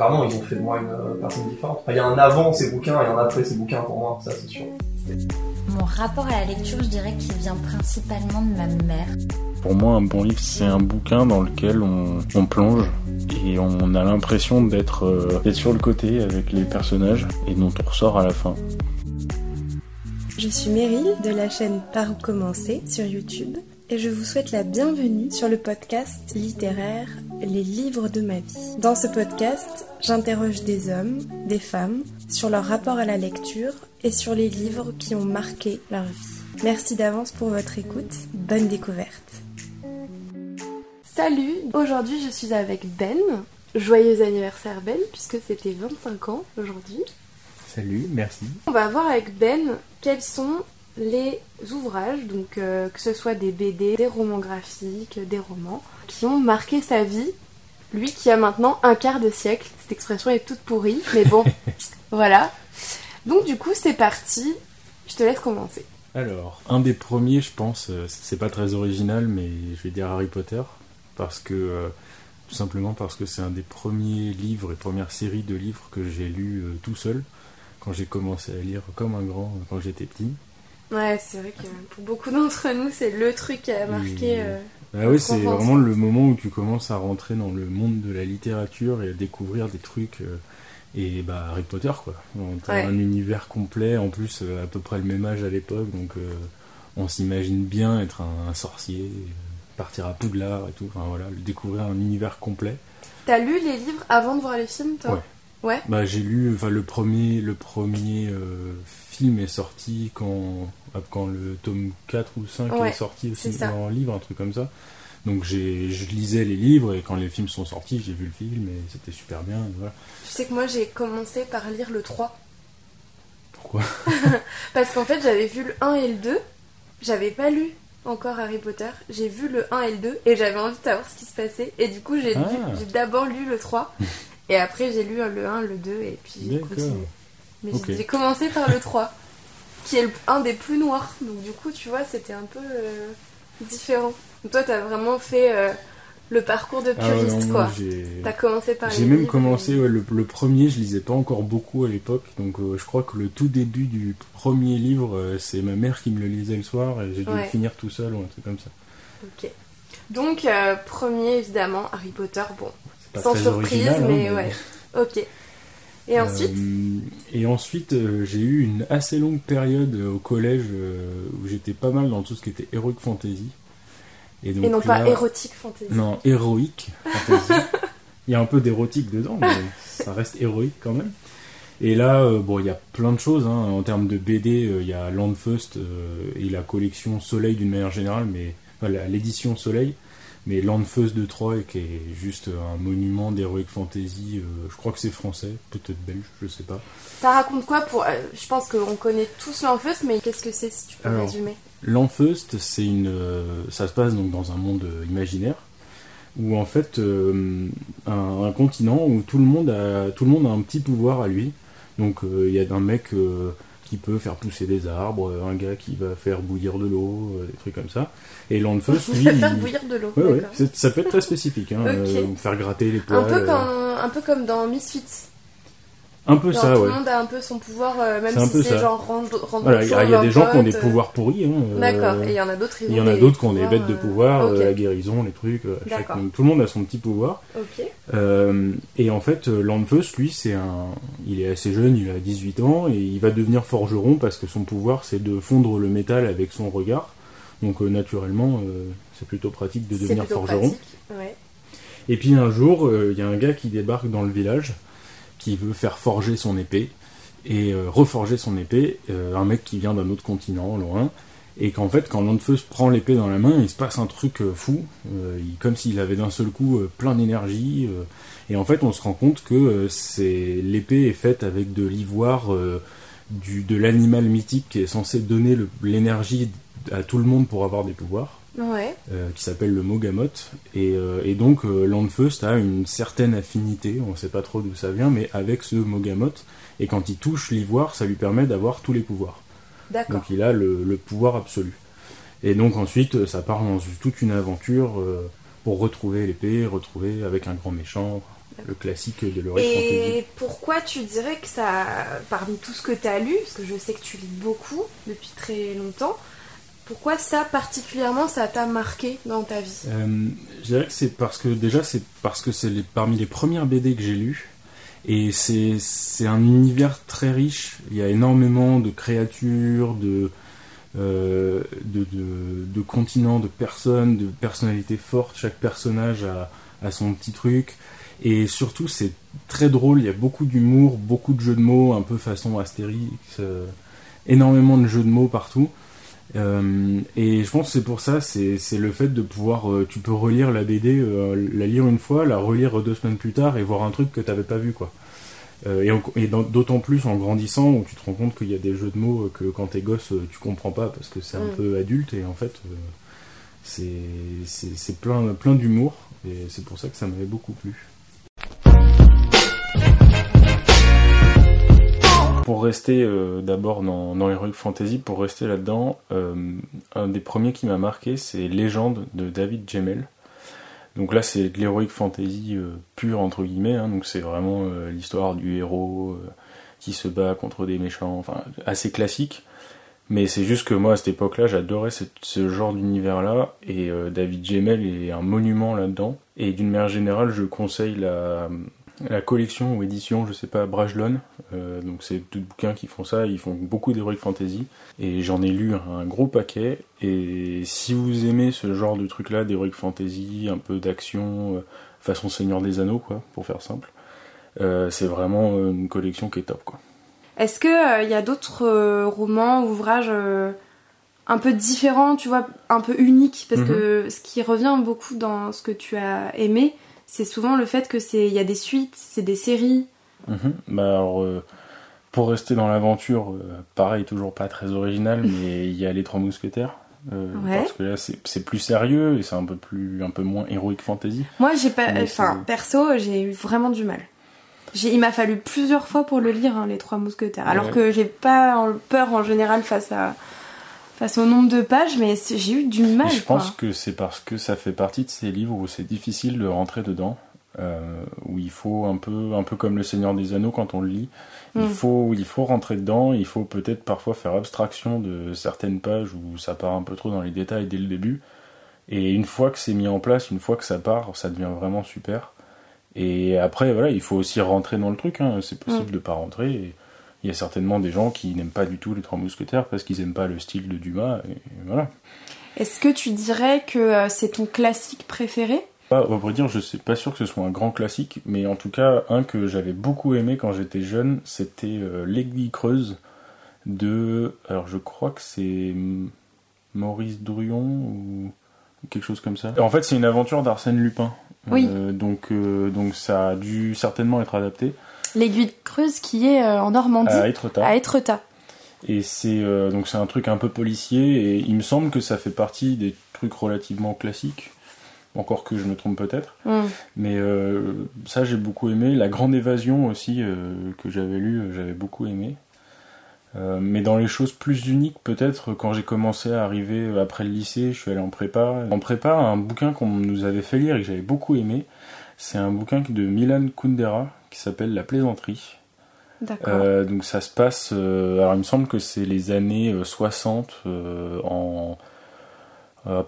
clairement, ils ont fait de moi une euh, personne différente. Il y a un avant ces bouquins et un après ces bouquins pour moi, ça c'est sûr. Mon rapport à la lecture, je dirais qu'il vient principalement de ma mère. Pour moi, un bon livre, c'est un bouquin dans lequel on, plonge et on a l'impression d'être euh, sur le côté avec les personnages et dont on ressort à la fin. Je suis Meryl de la chaîne Par où commencer sur YouTube et je vous souhaite la bienvenue sur le podcast littéraire Les livres de ma vie. Dans ce podcast, j'interroge des hommes, des femmes sur leur rapport à la lecture et sur les livres qui ont marqué leur vie. Merci d'avance pour votre écoute. Bonne découverte. Salut, aujourd'hui je suis avec Ben. Joyeux anniversaire Ben, puisque c'était 25 ans aujourd'hui. Salut, merci. On va voir avec Ben quels sont les ouvrages, donc euh, que ce soit des BD, des romans graphiques, des romans, qui ont marqué sa vie. Lui qui a maintenant un quart de siècle. Cette expression est toute pourrie, mais bon, voilà. Donc du coup, c'est parti. Je te laisse commencer. Alors, un des premiers, je pense, euh, c'est pas très original, mais je vais dire Harry Potter, parce que euh, tout simplement parce que c'est un des premiers livres et premières séries de livres que j'ai lu tout seul quand j'ai commencé à lire comme un grand quand j'étais petit. Ouais, c'est vrai que pour beaucoup d'entre nous, c'est le truc qui a marqué. Euh, bah oui, c'est vraiment le moment où tu commences à rentrer dans le monde de la littérature et à découvrir des trucs. Euh, et bah Harry Potter, quoi. T'as un univers complet, en plus euh, à peu près le même âge à l'époque, donc on s'imagine bien être un, sorcier, partir à Poudlard et tout. Enfin voilà, découvrir un univers complet. T'as lu les livres avant de voir les films, toi? Ouais. Bah j'ai lu, enfin le premier, le premier euh, film est sorti quand, quand le tome 4 ou 5 est sorti aussi en livre, un truc comme ça. Donc j'ai, je lisais les livres et quand les films sont sortis, j'ai vu le film et c'était super bien. Voilà. Tu sais que moi j'ai commencé par lire le 3. Pourquoi? Parce qu'en fait j'avais vu le 1 et le 2, j'avais pas lu encore Harry Potter, j'ai vu le 1 et le 2 et j'avais envie de savoir ce qui se passait et du coup j'ai, ah. j'ai d'abord lu le 3 Et après, j'ai lu le 1, le 2, et puis j'ai continué. Mais j'ai commencé par le 3, qui est un des plus noirs. Donc du coup, tu vois, c'était un peu euh, différent. Donc, toi, t'as vraiment fait euh, le parcours de ah puriste, quoi. T'as commencé par J'ai même commencé, le, premier, je lisais pas encore beaucoup à l'époque. Donc euh, je crois que le tout début du premier livre, c'est ma mère qui me le lisait le soir, et j'ai dû le finir tout seul ou un truc comme ça. Ok. Donc, premier, évidemment, Harry Potter, bon, sans surprise, hein, mais, ouais. Ok. Et euh, ensuite Et ensuite, euh, j'ai eu une assez longue période euh, au collège où j'étais pas mal dans tout ce qui était heroic fantasy. Et, donc non pas érotique fantasy. Non, héroïque fantasy. il y a un peu d'érotique dedans, mais ça reste héroïque quand même. Et là, bon, il y a plein de choses. Hein. En termes de BD, il y a Landfust et la collection Soleil d'une manière générale, mais l'édition Soleil mais Landfeuse de Troyes, qui est juste un monument d'heroic fantasy, euh, je crois que c'est français, peut-être belge, je sais pas. Ça raconte quoi pour. Euh, je pense qu'on connaît tous Landfeuse, mais qu'est-ce que c'est si tu peux résumer? Landfeuse, c'est une. Euh, ça se passe donc dans un monde imaginaire où en fait un, continent où tout le monde a tout le monde a un petit pouvoir à lui. Donc il y a un mec qui peut faire pousser des arbres, un gars qui va faire bouillir de l'eau, des trucs comme ça. Et Landfus, lui. faire bouillir de l'eau. ça peut être très spécifique. Hein, euh, faire gratter les poils. Un peu, comme, un peu comme dans Misfits. Un peu ça, tout ouais. Tout le monde a un peu son pouvoir, euh, même si c'est genre rendre voilà, Il y a, des gens qui ont des pouvoirs pourris. Hein, D'accord, et il y en a d'autres Il y en a d'autres qui ont des bêtes de pouvoir, la guérison, les trucs. tout le monde a son petit pouvoir. et en fait, Landfus, lui, c'est un. Il est assez jeune, il a 18 ans, et il va devenir forgeron parce que son pouvoir, c'est de fondre le métal avec son regard. Donc euh, naturellement, euh, c'est plutôt pratique de devenir forgeron. Et puis un jour, euh, il y a un gars qui débarque dans le village, qui veut faire forger son épée, et reforger son épée, un mec qui vient d'un autre continent, loin, et qu'en fait, quand Landfeus prend l'épée dans la main, il se passe un truc fou, comme s'il avait d'un seul coup plein d'énergie, et en fait, on se rend compte que c'est l'épée est faite avec de l'ivoire de l'animal mythique qui est censé donner l'énergie à tout le monde pour avoir des pouvoirs. Euh, qui s'appelle le Mogamot. Et, euh, et donc euh, Landfeust a une certaine affinité, on ne sait pas trop d'où ça vient, mais avec ce Mogamot. Et quand il touche l'ivoire, ça lui permet d'avoir tous les pouvoirs. Donc il a le, pouvoir absolu. Et donc ensuite, ça part dans toute une aventure pour retrouver l'épée, retrouver avec un grand méchant, le classique de l'Heroic Et pourquoi tu dirais que ça, parmi tout ce que tu as lu, parce que je sais que tu lis beaucoup depuis très longtemps, pourquoi ça particulièrement ça t'a marqué dans ta vie euh, Je dirais que c'est parce que déjà c'est parce que c'est parmi les premières BD que j'ai lues et c'est un univers très riche. Il y a énormément de créatures, de, euh, continents, de personnes, de personnalités fortes. Chaque personnage a, a son petit truc. Et surtout, c'est très drôle. Il y a beaucoup d'humour, beaucoup de jeux de mots, un peu façon Astérix. Euh, énormément de jeux de mots partout. Euh, et je pense que c'est pour ça, c'est le fait de pouvoir, euh, tu peux relire la BD, euh, la lire une fois, la relire deux semaines plus tard et voir un truc que tu n'avais pas vu quoi. et, et d'autant plus en grandissant où tu te rends compte qu'il y a des jeux de mots que quand t'es gosse tu comprends pas parce que c'est un peu adulte et en fait c'est plein, plein d'humour et c'est pour ça que ça m'avait beaucoup plu. Pour rester euh, d'abord dans, dans Heroic Fantasy, pour rester là-dedans, euh, un des premiers qui m'a marqué, c'est Légende de David Gemmel. Donc là, c'est de l'Heroic Fantasy euh, pur, entre guillemets, hein. donc c'est vraiment l'histoire du héros qui se bat contre des méchants, enfin, assez classique. Mais c'est juste que moi, à cette époque-là, j'adorais ce, genre d'univers-là, et David Gemmel est un monument là-dedans. Et d'une manière générale, je conseille la, la collection ou édition, je sais pas, Brajlon. Euh, donc c'est tous bouquins qui font ça, ils font beaucoup d'heroic fantasy. Et j'en ai lu un gros paquet. Et si vous aimez ce genre de truc-là, d'heroic fantasy, un peu d'action, euh, façon Seigneur des Anneaux, quoi, pour faire simple, euh, c'est vraiment une collection qui est top, quoi. Est-ce qu'il il y a d'autres romans, ouvrages un peu différents, tu vois, un peu uniques? Parce que mhm. ce qui revient beaucoup dans ce que tu as aimé, c'est souvent le fait que c'est il y a des suites, c'est des séries. Mhm. Bah alors, euh, pour rester dans l'aventure, euh, pareil, toujours pas très original, mais il y a les Trois Mousquetaires. Euh, parce que là, c'est plus sérieux et c'est un peu plus, un peu moins héroïque fantasy. Moi, j'ai pas, enfin, perso, j'ai eu vraiment du mal. Il m'a fallu plusieurs fois pour le lire, hein, les Trois Mousquetaires. Alors que j'ai pas peur en général face à face au nombre de pages, mais j'ai eu du mal. je pense que c'est parce que ça fait partie de ces livres où c'est difficile de rentrer dedans, euh, où il faut un peu, un peu comme Le Seigneur des Anneaux quand on le lit, il, mm. faut, il faut rentrer dedans, il faut peut-être parfois faire abstraction de certaines pages où ça part un peu trop dans les détails dès le début. Et une fois que c'est mis en place, une fois que ça part, ça devient vraiment super. Et après, voilà, il faut aussi rentrer dans le truc. Hein. C'est possible de mm. de pas rentrer. Et il y a certainement des gens qui n'aiment pas du tout les Trois Mousquetaires parce qu'ils n'aiment pas le style de Dumas. Et voilà. Est-ce que tu dirais que euh, c'est ton classique préféré? Bah, On vrai dire, je suis pas sûr que ce soit un grand classique, mais en tout cas, un que j'avais beaucoup aimé quand j'étais jeune, c'était euh, L'Aiguille Creuse de. Alors, je crois que c'est Maurice Drouillon ou quelque chose comme ça. En fait, c'est une aventure d'Arsène Lupin. Oui. Euh, donc, donc, ça a dû certainement être adapté l'aiguille creuse qui est euh, en Normandie, à Étretat. Et c'est euh, donc c'est un truc un peu policier et il me semble que ça fait partie des trucs relativement classiques. Encore que je me trompe peut-être. Hmm. Mais euh, ça j'ai beaucoup aimé. La Grande Évasion aussi que j'avais lu, j'avais beaucoup aimé. mais dans les choses plus uniques, peut-être, quand j'ai commencé à arriver après le lycée, je suis allé en prépa. En prépa, un bouquin qu'on nous avait fait lire et que j'avais beaucoup aimé, c'est un bouquin de Milan Kundera qui s'appelle La plaisanterie. Euh, donc ça se passe, euh, alors il me semble que c'est les années 60 euh, en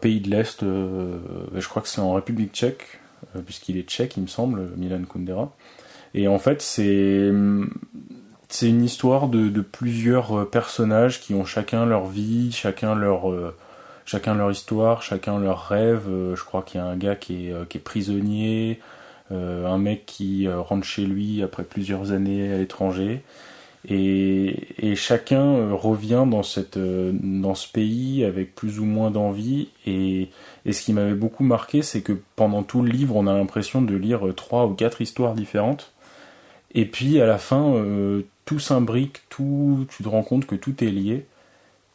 pays de l'Est, je crois que c'est en République tchèque, puisqu'il est tchèque il me semble, Milan Kundera. Et en fait c'est c'est une histoire de, de, plusieurs personnages qui ont chacun leur vie, chacun leur chacun leur histoire, chacun leur rêve. je crois qu'il y a un gars qui est, qui est prisonnier, euh, un mec qui euh, rentre chez lui après plusieurs années à l'étranger. Et, chacun euh, revient dans, cette, dans ce pays avec plus ou moins d'envie. Et, ce qui m'avait beaucoup marqué, c'est que pendant tout le livre, on a l'impression de lire trois ou quatre histoires différentes. Et puis à la fin, tout s'imbrique, tout, tu te rends compte que tout est lié.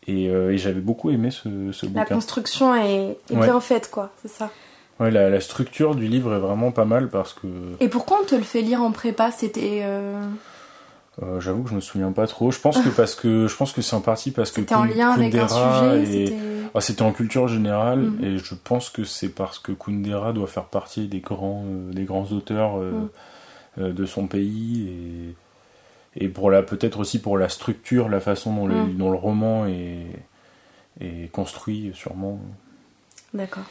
Et, j'avais beaucoup aimé ce, bouquin. La construction est, bien faite, quoi, c'est ça. Ouais, la, structure du livre est vraiment pas mal parce que. Et pourquoi on te le fait lire en prépa? C'était. Euh, euh, j'avoue que je me souviens pas trop. Je pense que parce que je pense que c'est en partie parce que c'était en lien avec un sujet. ah, C'était en culture générale mhm. et je pense que c'est parce que Kundera doit faire partie des grands, des grands auteurs mhm. de son pays et, et pour la peut-être aussi pour la structure, la façon dont, le, mhm. dont le roman est, est construit sûrement. D'accord.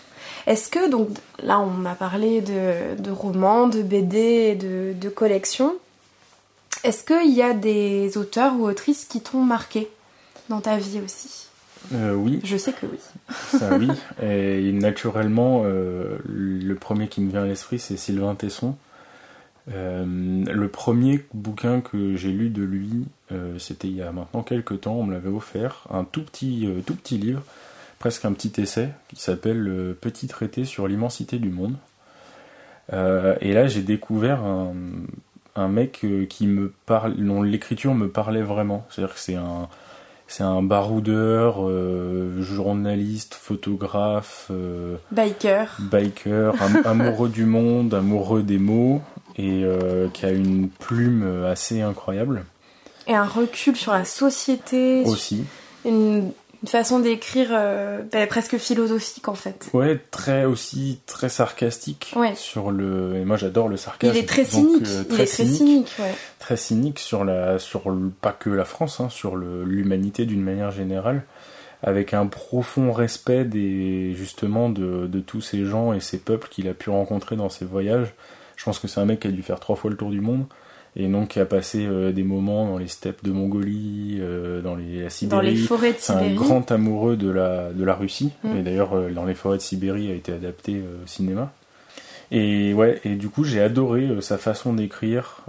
Est-ce que, donc là on m'a parlé de, romans, de BD, de, de collections. Est-ce qu'il y a des auteurs ou autrices qui t'ont marqué dans ta vie aussi? Euh, Oui. Je sais que oui. Ça oui. Et naturellement, euh, le premier qui me vient à l'esprit, c'est Sylvain Tesson. Euh, le premier bouquin que j'ai lu de lui, c'était il y a maintenant quelques temps, on me l'avait offert, un tout petit, tout petit livre presque un petit essai qui s'appelle Le Petit traité sur l'immensité du monde. Euh, et là, j'ai découvert un, mec euh, qui me parle, dont l'écriture me parlait vraiment. C'est-à-dire que c'est un, c'est un baroudeur, euh, journaliste, photographe, biker, biker, amoureux du monde, amoureux des mots, et qui a une plume assez incroyable. Et un recul sur la société. Aussi. Une une façon d'écrire euh, bah, presque philosophique en fait. Ouais, très aussi très sarcastique sur le. Et moi j'adore le sarcasme. Il est très cynique. Euh, très, Il est cynique, très cynique, ouais. Très cynique sur la sur pas que la France, hein, sur l'humanité d'une manière générale, avec un profond respect des justement de, de tous ces gens et ces peuples qu'il a pu rencontrer dans ses voyages. Je pense que c'est un mec qui a dû faire trois fois le tour du monde et donc a passé euh, des moments dans les steppes de Mongolie, euh, dans les la Sibérie. Dans les forêts de Sibérie. un grand amoureux de la de la Russie. Mm. Et d'ailleurs, euh, dans les forêts de Sibérie a été adapté au cinéma. Et ouais, et du coup j'ai adoré sa façon d'écrire.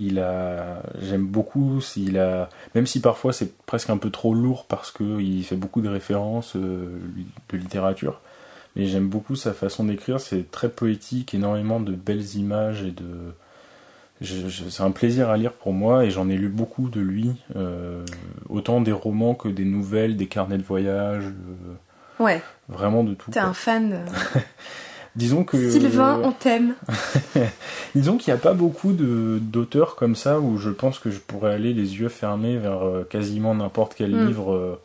il a, j'aime beaucoup. S'il a, même si parfois c'est presque un peu trop lourd parce que il fait beaucoup de références de littérature. Mais j'aime beaucoup sa façon d'écrire. C'est très poétique, énormément de belles images et de c'est un plaisir à lire pour moi et j'en ai lu beaucoup de lui, euh, autant des romans que des nouvelles, des carnets de voyage. Euh, ouais. Vraiment de tout. T'es un fan. Euh, Disons que. Sylvain, on t'aime. Disons qu'il n'y a pas beaucoup d'auteurs comme ça où je pense que je pourrais aller les yeux fermés vers quasiment n'importe quel hmm. livre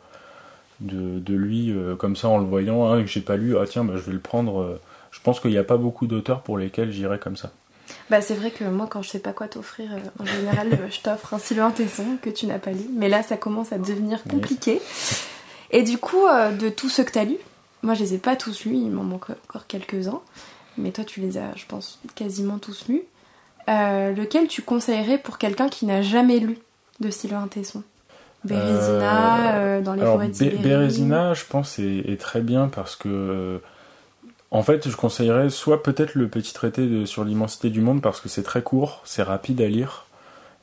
de, de, lui, comme ça en le voyant, hein, que j'ai pas lu, ah tiens, bah, je vais le prendre. je pense qu'il n'y a pas beaucoup d'auteurs pour lesquels j'irais comme ça. Bah, c'est vrai que moi, quand je sais pas quoi t'offrir, euh, en général, euh, je t'offre un Sylvain Tesson que tu n'as pas lu. Mais là, ça commence à devenir compliqué. Et du coup, euh, de tous ceux que t'as lus, moi, je les ai pas tous lus, il m'en manque encore quelques-uns. Mais toi, tu les as, je pense, quasiment tous lus. lequel tu conseillerais pour quelqu'un qui n'a jamais lu de Sylvain Tesson Bérésina, dans les forêts de. Bérésina, je pense, est, très bien parce que en fait, je conseillerais soit peut-être le petit traité sur l'immensité du monde parce que c'est très court, c'est rapide à lire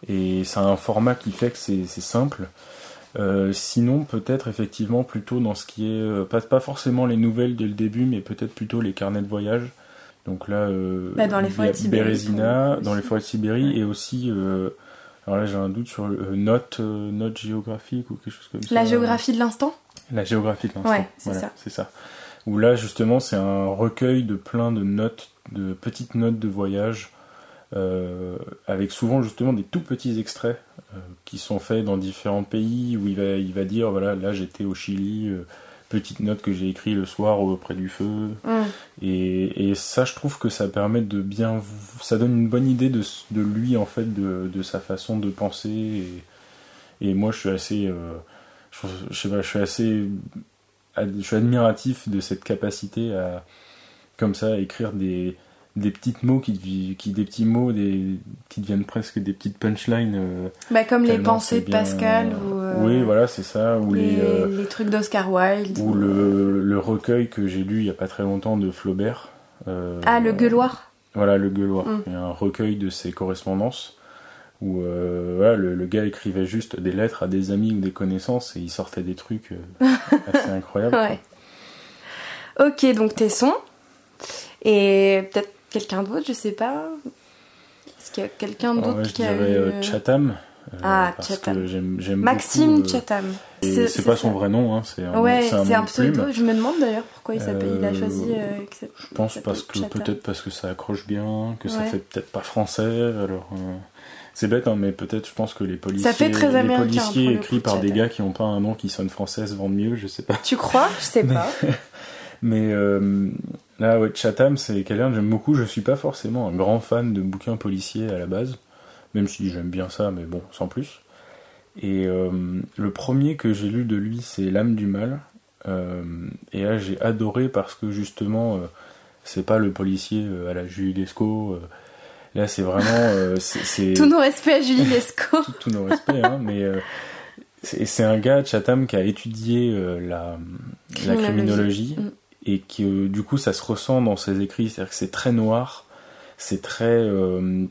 et c'est un format qui fait que c'est simple. Euh, sinon, peut-être effectivement plutôt dans ce qui est euh, pas, pas forcément les nouvelles dès le début, mais peut-être plutôt les carnets de voyage. Donc là, euh, bah, dans les forêts de Sibérie, Bérésina, dans les forêts de Sibérie et aussi alors là j'ai un doute sur note note géographique ou quelque chose comme ça. La géographie de l'instant? La géographie de l'instant. Ouais, c'est ça. C'est ça où là justement c'est un recueil de plein de notes, de petites notes de voyage, euh, avec souvent justement des tout petits extraits euh, qui sont faits dans différents pays où il va, il va dire voilà là j'étais au Chili, euh, petite note que j'ai écrit le soir auprès du feu, mm. et, et, ça je trouve que ça permet de bien, ça donne une bonne idée de, de lui en fait, de, de, sa façon de penser, et, et moi je suis assez, je, je, sais pas, je suis assez je suis admiratif de cette capacité à, comme ça, écrire des, des petits mots qui, qui des petits mots des, qui deviennent presque des petites punchlines. Euh, bah, comme les pensées de Pascal ou. Euh, oui, voilà, c'est ça. Ou les, les, euh, trucs d'Oscar Wilde. Ou le, le recueil que j'ai lu il y a pas très longtemps de Flaubert. ah, le Gueuloir. Voilà, le Gueuloir. Mm. Il y a un recueil de ses correspondances où euh, le, gars écrivait juste des lettres à des amis ou des connaissances et il sortait des trucs euh, assez incroyables. Ouais. Ok, donc Tesson. Et peut-être quelqu'un d'autre, je sais pas. Est-ce qu'il y a quelqu'un d'autre qui a eu... Euh, Chatham. ah, Chatham. j'aime, Maxime beaucoup, Chatham. C'est, pas son vrai nom, hein, c'est un, ouais, c'est un, pseudo. Je me demande d'ailleurs pourquoi il, s'appelle, il a choisi. je pense parce que peut-être parce que ça accroche bien, que ça fait peut-être pas français. Alors, c'est bête, hein, mais peut-être je pense que les policiers, ça fait très les policiers écrits par des gars qui n'ont pas un nom qui sonne français se vendent mieux, je sais pas. Tu crois? Je sais pas. mais là, ouais, Chatham, c'est quelqu'un que j'aime beaucoup. Je suis pas forcément un grand fan de bouquins policiers à la base même si j'aime bien ça, mais bon, sans plus. Et euh, le premier que j'ai lu de lui, c'est L'âme du mal. Euh, et là, j'ai adoré parce que justement, euh, c'est pas le policier à la Julie Lescaut. Là, c'est vraiment. c'est, Tous nos respects à Julie Lescaut. Tous nos respects, hein, mais. c'est, un gars Chatham qui a étudié la, la criminologie mm. et qui, du coup, ça se ressent dans ses écrits. C'est-à-dire que c'est très noir, c'est très,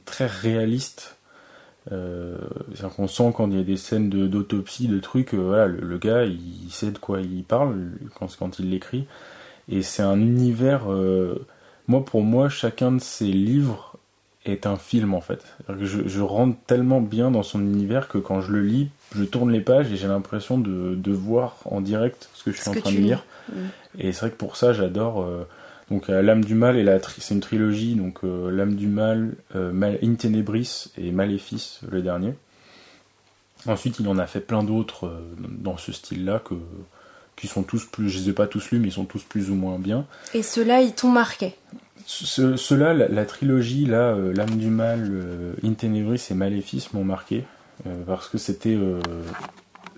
très réaliste euh, c'est-à-dire qu'on sent quand il y a des scènes d'autopsie, de, trucs, euh, voilà, le, gars, il, sait de quoi il parle quand, quand il l'écrit. Et c'est un univers. Euh, moi, pour moi, chacun de ses livres est un film en fait. Je, je, rentre tellement bien dans son univers que quand je le lis, je tourne les pages et j'ai l'impression de, de, voir en direct ce que je suis en train de lire. Et c'est vrai que pour ça, j'adore. Donc euh, L'âme du mal, et la c'est une trilogie, donc euh, L'âme du mal, euh, mal, In Tenebris et Maléfice, le dernier. Ensuite, il en a fait plein d'autres dans ce style-là que qui sont tous plus, je les ai pas tous lus, mais ils sont tous plus ou moins bien. Et ceux-là, ils t'ont marqué? Ceux-là, la, trilogie, là, L'âme du mal, Tenebris et Maléfice m'ont marqué, parce que c'était...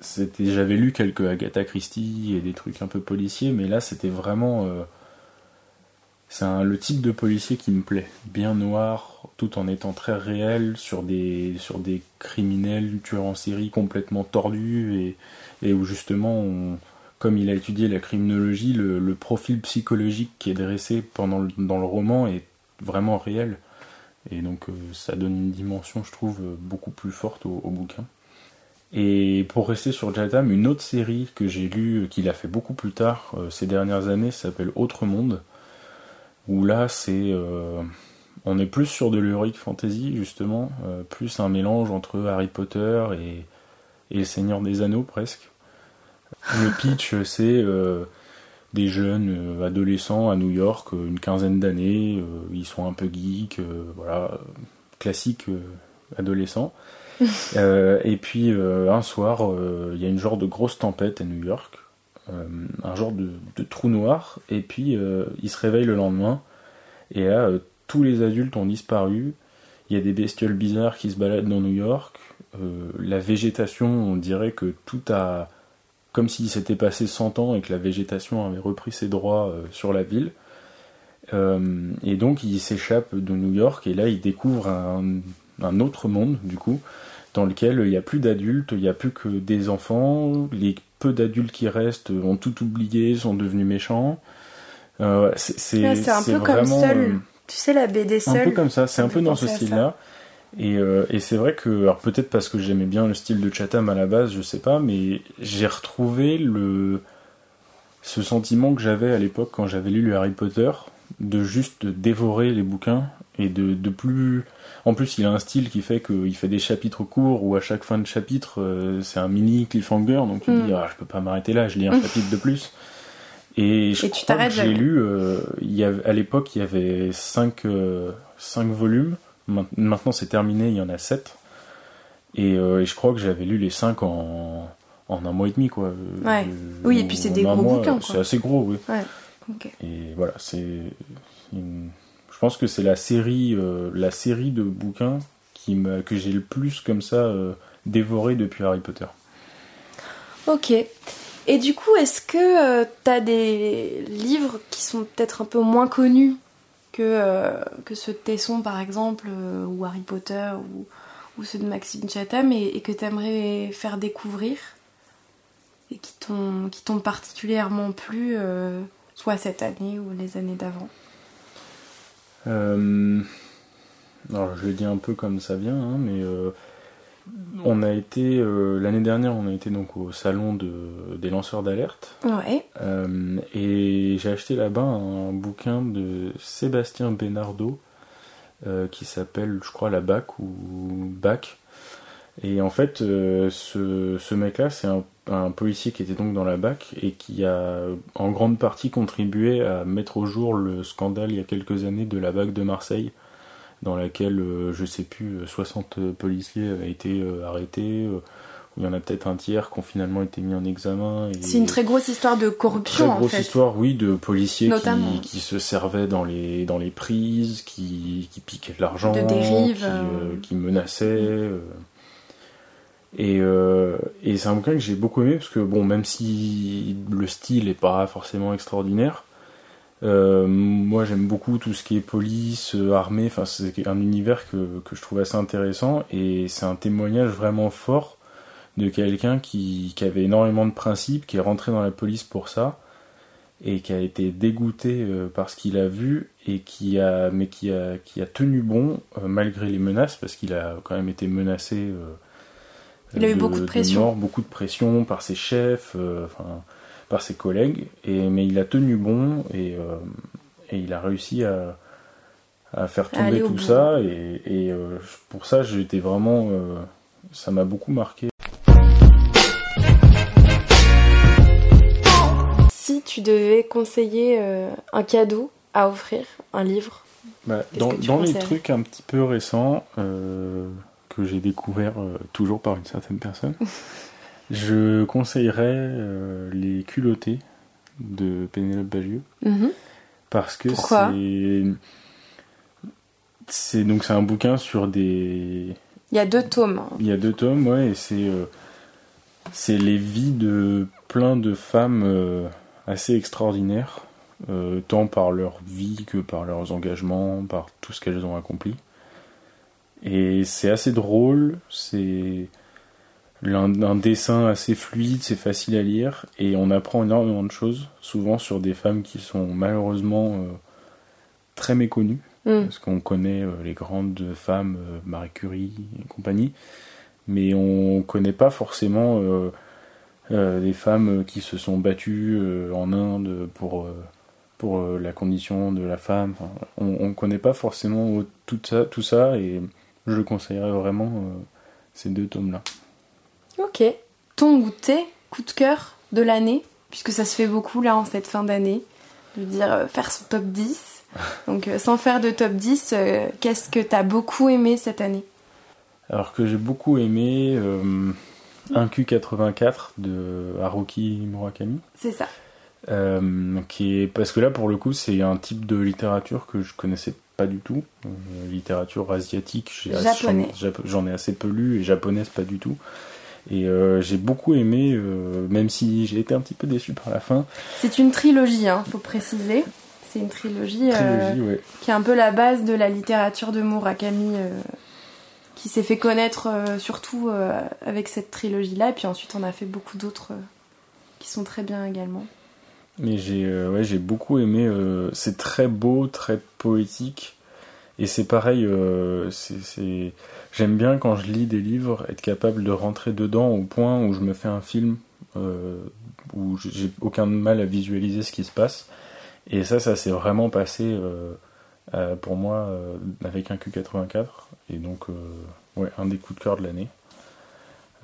c'était J'avais lu quelques Agatha Christie et des trucs un peu policiers, mais là, c'était vraiment c'est le type de policier qui me plaît, bien noir, tout en étant très réel sur des, sur des criminels tueurs en série complètement tordus et, où justement, comme il a étudié la criminologie, le, profil psychologique qui est dressé pendant dans le roman est vraiment réel. Et donc euh, ça donne une dimension, je trouve, beaucoup plus forte au, bouquin. Et pour rester sur Jadam, une autre série que j'ai lue, qu'il a fait beaucoup plus tard, euh, ces dernières années, s'appelle Autre Monde où là c'est euh, on est plus sur de l'heroic fantasy justement, euh, plus un mélange entre Harry Potter et, et le Seigneur des Anneaux presque. Le pitch c'est euh, des jeunes adolescents à New York, une quinzaine d'années, ils sont un peu geeks, voilà, classique adolescent. et puis un soir, il y a une genre de grosse tempête à New York. Euh, un genre de, trou noir, et puis euh, il se réveille le lendemain, et là, euh, tous les adultes ont disparu, il y a des bestioles bizarres qui se baladent dans New York, la végétation, on dirait que tout a... comme s'il s'était passé 100 ans et que la végétation avait repris ses droits sur la ville. et donc il s'échappe de New York et là il découvre un, un autre monde du coup dans lequel il n'y a plus d'adultes, il n'y a plus que des enfants, les peu d'adultes qui restent ont tout oublié, sont devenus méchants. Euh, c'est un peu comme seul. Euh, tu sais, la BD seule. Un peu comme ça, c'est un peu dans ce style-là. Et, euh, et c'est vrai que, alors peut-être parce que j'aimais bien le style de Chatham à la base, je sais pas, mais j'ai retrouvé le ce sentiment que j'avais à l'époque quand j'avais lu le Harry Potter, de juste dévorer les bouquins et de, de plus en plus, il a un style qui fait qu'il fait des chapitres courts où à chaque fin de chapitre, euh, c'est un mini cliffhanger. Donc tu dis, mm. ah, je peux pas m'arrêter là, je lis un chapitre de plus. Et je crois que j'ai lu, euh, il y à l'époque, il y avait 5 euh, volumes. Maintenant, c'est terminé, il y en a 7. Et, je crois que j'avais lu les 5 en, en un mois et demi, quoi. oui, et puis c'est des gros bouquins, C'est assez gros, oui. Et voilà, c'est une je pense que c'est la série, euh, la série de bouquins qui que j'ai le plus comme ça euh, dévoré depuis Harry Potter. Ok. Et du coup, est-ce que euh, tu as des livres qui sont peut-être un peu moins connus que, que ceux de Tesson par exemple, ou Harry Potter, ou, ou, ceux de Maxime Chatham, et, que tu aimerais faire découvrir et qui t'ont particulièrement plu, soit cette année ou les années d'avant. Euh, alors je le dis un peu comme ça vient, hein, mais euh, on a été euh, l'année dernière, on a été donc au salon de, des lanceurs d'alerte. Ouais. et j'ai acheté là-bas un bouquin de Sébastien Benardo qui s'appelle, je crois, la BAC ou BAC. Et en fait, ce, ce mec-là, c'est un, un, policier qui était donc dans la BAC et qui a en grande partie contribué à mettre au jour le scandale il y a quelques années de la BAC de Marseille, dans laquelle, je sais plus, 60 policiers avaient été arrêtés il y en a peut-être un tiers qui ont finalement été mis en examen. C'est une très grosse histoire de corruption. Très grosse histoire, oui, de policiers qui, qui, se servaient dans les, dans les prises, qui, qui piquaient de l'argent, de dérive, qui, euh, qui menaçaient. Euh. Et, euh, et c'est un bouquin que j'ai beaucoup aimé parce que, bon, même si le style n'est pas forcément extraordinaire, moi j'aime beaucoup tout ce qui est police, armée, enfin c'est un univers que, que je trouve assez intéressant et c'est un témoignage vraiment fort de quelqu'un qui, qui, avait énormément de principes, qui est rentré dans la police pour ça, et qui a été dégoûté euh, par ce qu'il a vu, et qui a, mais qui a, qui a tenu bon euh, malgré les menaces, parce qu'il a quand même été menacé. Euh, il a eu beaucoup de pression. beaucoup de pression par ses chefs, enfin, par ses collègues, et, mais il a tenu bon, et, et il a réussi à, à faire tomber tout ça, et, et pour ça, j'étais vraiment. ça m'a beaucoup marqué. tu devais conseiller euh, un cadeau à offrir, un livre bah, Dans, dans les trucs un petit peu récents euh, que j'ai découvert euh, toujours par une certaine personne, je conseillerais les culottés de Pénélope Bagieux. Mhm. Parce que c'est. C'est donc c'est un bouquin sur des. Il y a deux tomes. Hein. Il y a deux tomes, ouais, et c'est c'est les vies de plein de femmes assez extraordinaires, euh, tant par leur vie que par leurs engagements, par tout ce qu'elles ont accompli. Et c'est assez drôle, c'est un, dessin assez fluide, c'est facile à lire, et on apprend énormément de choses, souvent sur des femmes qui sont malheureusement euh, très méconnues, mm. parce qu'on connaît euh, les grandes femmes, Marie Curie et compagnie, mais on connaît pas forcément euh, des femmes qui se sont battues euh, en Inde pour, euh, pour la condition de la femme. on ne connaît pas forcément tout ça, tout ça et je conseillerais vraiment ces deux tomes-là. Ok. Ton goûter, coup de cœur de l'année, puisque ça se fait beaucoup là en cette fin d'année, de dire faire son top 10. Donc sans faire de top 10, qu'est-ce que tu as beaucoup aimé cette année? Alors que j'ai beaucoup aimé un Q84 de Haruki Murakami. C'est ça. Euh, qui est parce que là pour le coup c'est un type de littérature que je connaissais pas du tout euh, littérature asiatique j'en ai assez peu lu et japonaise pas du tout et euh, j'ai beaucoup aimé même si j'ai été un petit peu déçu par la fin. C'est une trilogie hein, faut préciser. C'est une trilogie, qui est un peu la base de la littérature de Murakami qui s'est fait connaître euh, surtout euh, avec cette trilogie-là, et puis ensuite on a fait beaucoup d'autres euh, qui sont très bien également. Mais j'ai ouais, j'ai beaucoup aimé, c'est très beau, très poétique, et c'est pareil, c'est j'aime bien quand je lis des livres être capable de rentrer dedans au point où je me fais un film où j'ai aucun mal à visualiser ce qui se passe, et ça, ça s'est vraiment passé pour moi avec un Q84 et donc, euh, ouais, un des coups de cœur de l'année.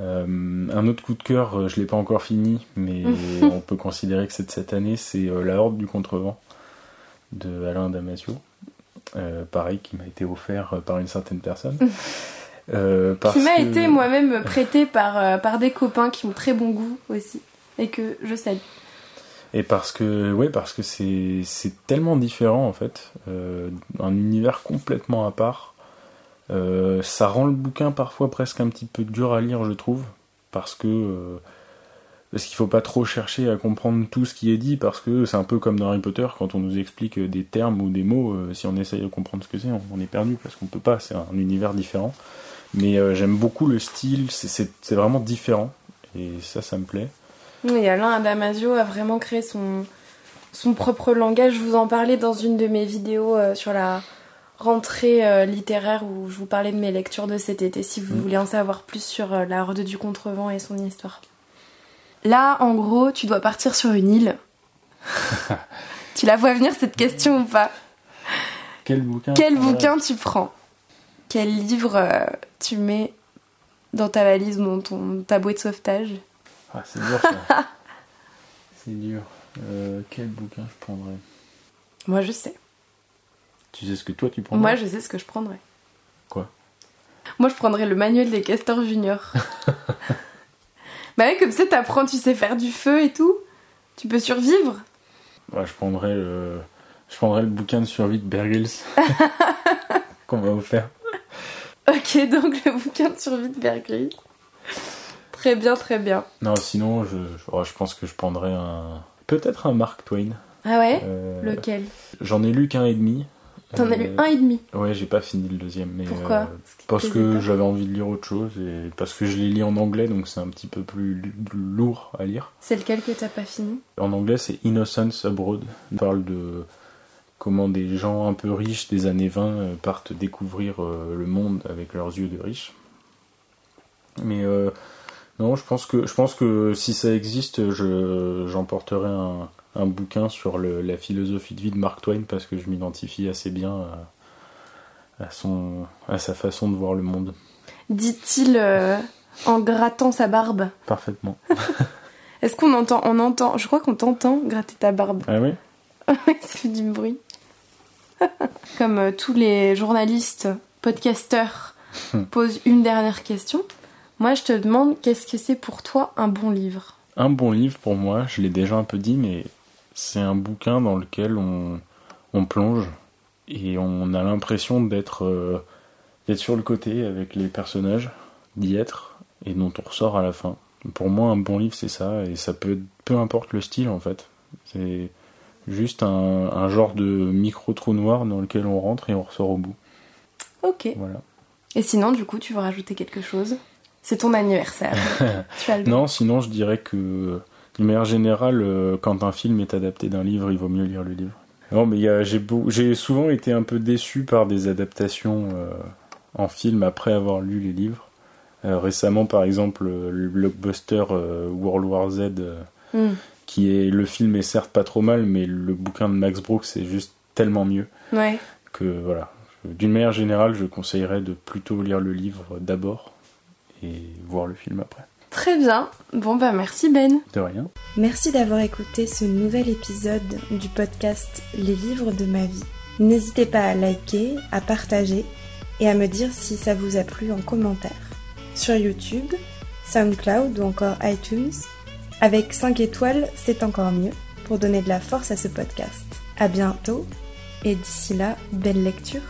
Euh, un autre coup de cœur, euh, je l'ai pas encore fini, mais on peut considérer que c'est de cette année, c'est La Horde du Contrevent de Alain Damasio. Pareil, qui m'a été offert par une certaine personne. qui m'a été moi-même prêté par, par des copains qui ont très bon goût aussi, et que je salue. Et parce que, ouais, parce que c'est tellement différent en fait, un univers complètement à part euh, ça rend le bouquin parfois presque un petit peu dur à lire, je trouve, parce que euh, parce qu'il faut pas trop chercher à comprendre tout ce qui est dit, parce que c'est un peu comme dans Harry Potter quand on nous explique des termes ou des mots, euh, si on essaye de comprendre ce que c'est, on, est perdu parce qu'on peut pas, c'est un univers différent. Mais j'aime beaucoup le style, c'est vraiment différent, et ça, ça me plaît. Oui, Alain Damasio a vraiment créé son, son propre langage. Je vous en parlais dans une de mes vidéos sur la rentrée euh, littéraire où je vous parlais de mes lectures de cet été si vous mm. voulez en savoir plus sur euh, la Horde du Contrevent et son histoire. Là, en gros, tu dois partir sur une île. tu la vois venir cette question ou pas? Quel bouquin Quel bouquin tu prends? Quel livre euh, tu mets dans ta valise ou dans ton, ta de sauvetage? Ah, c'est dur ça. c'est dur. Euh, quel bouquin je prendrais? Moi, je sais. Tu sais ce que toi tu prendrais? Moi, je sais ce que je prendrais. Quoi? Moi, je prendrais le manuel des castors juniors. bah ouais, comme ça, t'apprends, tu sais faire du feu et tout. Tu peux survivre. Ouais, je prendrais le, je prendrais le bouquin de survie de Bear qu'on va vous faire. Ok, donc le bouquin de survie de Bear Très bien, très bien. Non, sinon, je, je, pense que je prendrais un, peut-être un Mark Twain. Ah ouais? Euh, Lequel? J'en ai lu qu'un et demi. T'en as lu euh, un et demi Ouais, j'ai pas fini le deuxième. Mais Pourquoi euh, Parce que j'avais envie de lire autre chose et parce que je l'ai lu en anglais, donc c'est un petit peu plus lourd à lire. C'est lequel que t'as pas fini? En anglais, c'est Innocence Abroad. Il parle de comment des gens un peu riches des années 20 partent découvrir le monde avec leurs yeux de riches. Mais non, je pense que je pense que si ça existe, je j'emporterai un un bouquin sur la philosophie de vie de Mark Twain parce que je m'identifie assez bien à, son, à sa façon de voir le monde. Dit-il euh, en grattant sa barbe. Parfaitement. Est-ce qu'on entend, on entend, je crois qu'on t'entend gratter ta barbe. Ah oui? Ça fait du bruit. Comme euh, tous les journalistes, podcasteurs posent une dernière question. Moi, je te demande, qu'est-ce que c'est pour toi un bon livre? Un bon livre, pour moi, je l'ai déjà un peu dit, mais c'est un bouquin dans lequel on, on plonge et on a l'impression d'être euh, d'être sur le côté avec les personnages, d'y être et dont on ressort à la fin. Pour moi, un bon livre, c'est ça, et ça peut peu importe le style en fait. C'est juste un, un, genre de micro trou noir dans lequel on rentre et on ressort au bout. Ok. Voilà. Et sinon, du coup, tu veux rajouter quelque chose? C'est ton anniversaire. non, sinon, je dirais que de manière générale, euh, quand un film est adapté d'un livre, il vaut mieux lire le livre. Non, mais j'ai souvent été un peu déçu par des adaptations euh, en film après avoir lu les livres. Euh, récemment, par exemple, le blockbuster World War Z, hmm. qui est le film est certes pas trop mal, mais le bouquin de Max Brooks est juste tellement mieux ouais. que voilà. D'une manière générale, je conseillerais de plutôt lire le livre d'abord et voir le film après. Très bien. Bon bah merci Ben. De rien. Merci d'avoir écouté ce nouvel épisode du podcast Les livres de ma vie. N'hésitez pas à liker, à partager et à me dire si ça vous a plu en commentaire. Sur YouTube, SoundCloud ou encore iTunes, avec 5 étoiles, c'est encore mieux pour donner de la force à ce podcast. À bientôt et d'ici là, belle lecture.